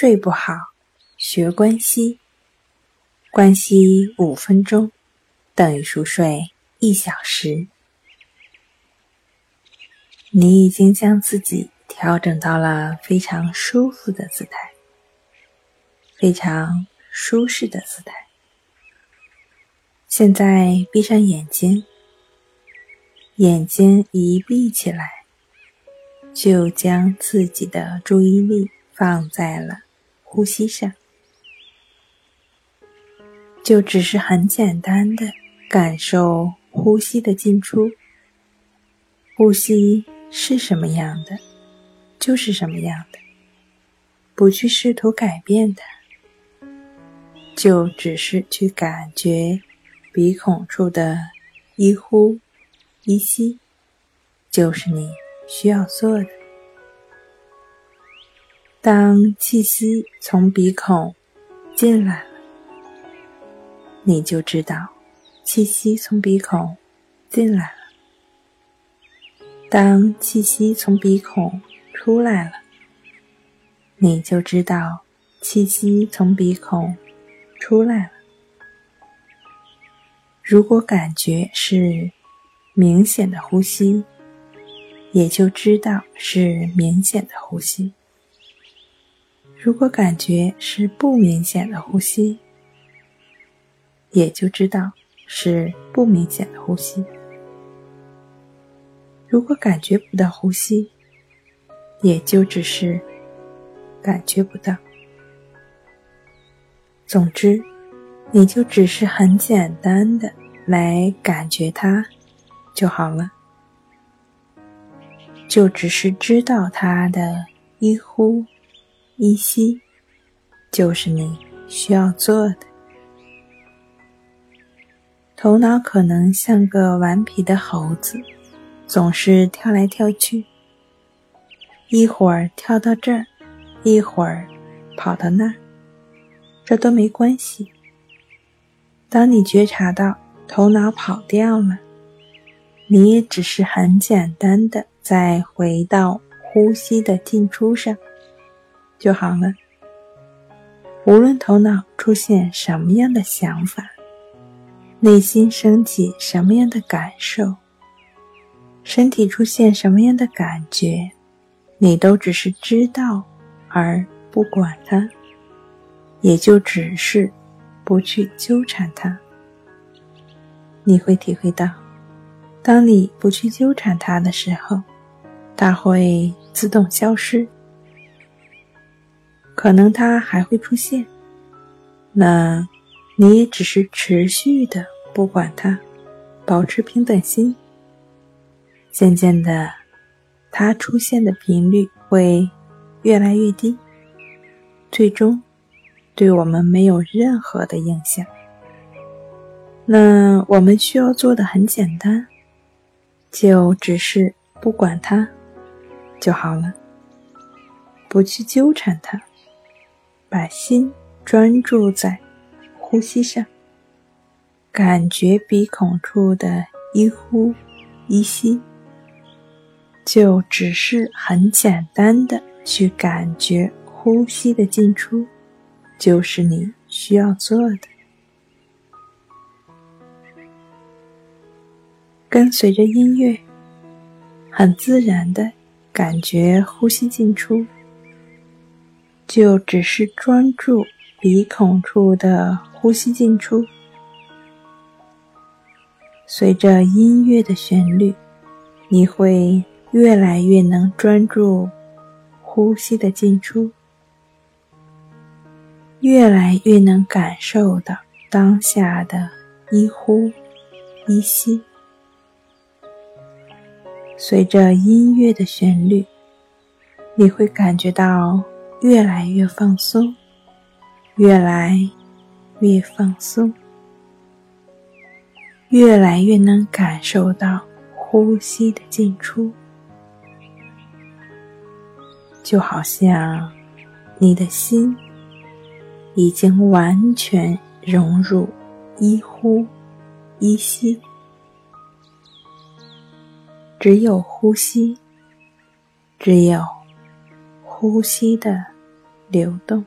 睡不好，学关息。关息五分钟等于熟睡一小时。你已经将自己调整到了非常舒服的姿态，非常舒适的姿态。现在闭上眼睛，眼睛一闭起来，就将自己的注意力放在了呼吸上，就只是很简单的感受呼吸的进出，呼吸。是什么样的，就是什么样的，不去试图改变它，就只是去感觉鼻孔处的一呼一吸，就是你需要做的。当气息从鼻孔进来了，你就知道气息从鼻孔进来了。当气息从鼻孔出来了，你就知道气息从鼻孔出来了。如果感觉是明显的呼吸，也就知道是明显的呼吸；如果感觉是不明显的呼吸，也就知道是不明显的呼吸。如果感觉不到呼吸，也就只是感觉不到。总之，你就只是很简单的来感觉它就好了，就只是知道它的一呼一吸，就是你需要做的。头脑可能像个顽皮的猴子。总是跳来跳去，一会儿跳到这儿，一会儿跑到那儿，这都没关系。当你觉察到头脑跑掉了，你也只是很简单的再回到呼吸的进出上就好了。无论头脑出现什么样的想法，内心升起什么样的感受。身体出现什么样的感觉，你都只是知道，而不管它，也就只是不去纠缠它。你会体会到，当你不去纠缠它的时候，它会自动消失。可能它还会出现，那你也只是持续的不管它，保持平等心。渐渐的，它出现的频率会越来越低，最终对我们没有任何的影响。那我们需要做的很简单，就只是不管它就好了，不去纠缠它，把心专注在呼吸上，感觉鼻孔处的一呼一吸。就只是很简单的去感觉呼吸的进出，就是你需要做的。跟随着音乐，很自然的感觉呼吸进出，就只是专注鼻孔处的呼吸进出。随着音乐的旋律，你会。越来越能专注呼吸的进出，越来越能感受到当下的一呼一吸。随着音乐的旋律，你会感觉到越来越放松，越来越放松，越来越能感受到呼吸的进出。就好像你的心已经完全融入一呼一吸，只有呼吸，只有呼吸的流动。